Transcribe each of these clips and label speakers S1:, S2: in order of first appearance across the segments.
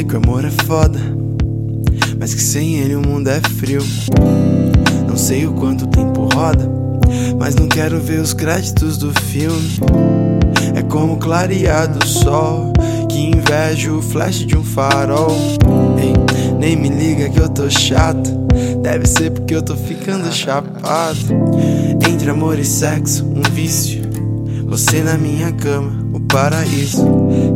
S1: dizer que o amor é foda, mas que sem ele o mundo é frio. Não sei o quanto tempo roda, mas não quero ver os créditos do filme. É como clareado sol que inveja o flash de um farol. Ei, nem me liga que eu tô chato. Deve ser porque eu tô ficando chapado. Entre amor e sexo, um vício. Você na minha cama, o paraíso.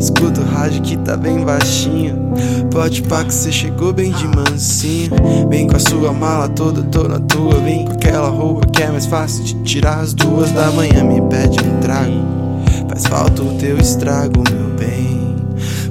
S1: Escuta o rádio que tá bem baixinho. Pode pá que você chegou bem de mansinho. Vem com a sua mala toda, tô na tua. Vem com aquela roupa que é mais fácil de tirar às duas da manhã. Me pede um trago. Faz falta o teu estrago, meu bem.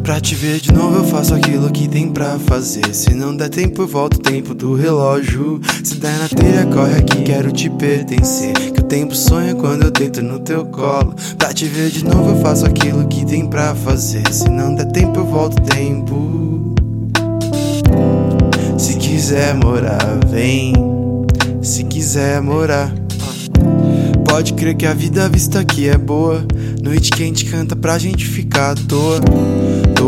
S1: Pra te ver de novo eu faço aquilo que tem pra fazer. Se não der tempo eu volto o tempo do relógio. Se der na telha corre aqui, quero te pertencer. Que o tempo sonha quando eu deito no teu colo. Pra te ver de novo eu faço aquilo que tem pra fazer. Se não der tempo eu volto o tempo. Se quiser morar, vem. Se quiser morar. Pode crer que a vida vista aqui é boa. Noite quente canta pra gente ficar à toa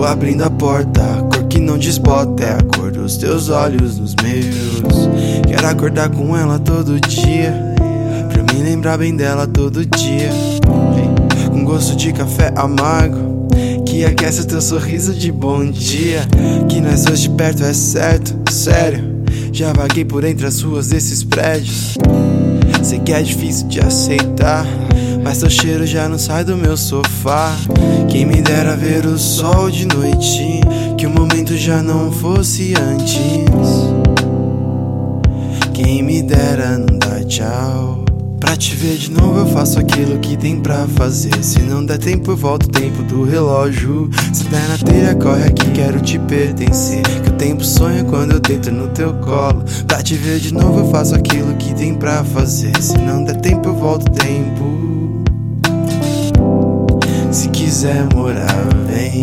S1: abrindo a porta, cor que não desbota É a cor dos teus olhos nos meus. Quero acordar com ela todo dia Pra me lembrar bem dela todo dia. Com gosto de café amargo Que aquece o teu sorriso de bom dia. Que nós dois de perto é certo, sério. Já vaguei por entre as ruas desses prédios. Sei que é difícil de aceitar mas teu cheiro já não sai do meu sofá. Quem me dera ver o sol de noite, que o momento já não fosse antes. Quem me dera não dá tchau. Pra te ver de novo eu faço aquilo que tem pra fazer Se não der tempo eu volto o tempo do relógio Se der na telha corre aqui quero te pertencer Que o tempo sonha quando eu deito no teu colo Pra te ver de novo eu faço aquilo que tem pra fazer Se não der tempo eu volto o tempo quiser morar, vem.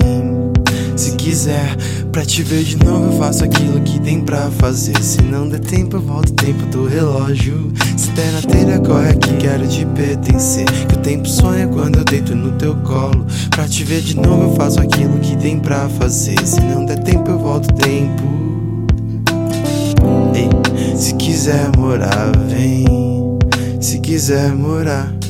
S1: Se quiser, pra te ver de novo, eu faço aquilo que tem pra fazer. Se não der tempo, eu volto o tempo do relógio. Se der na telha, corre aqui, quero te pertencer. Que o tempo sonha quando eu deito no teu colo. Pra te ver de novo, eu faço aquilo que tem pra fazer. Se não der tempo, eu volto o tempo. Ei, se quiser morar, vem. Se quiser morar.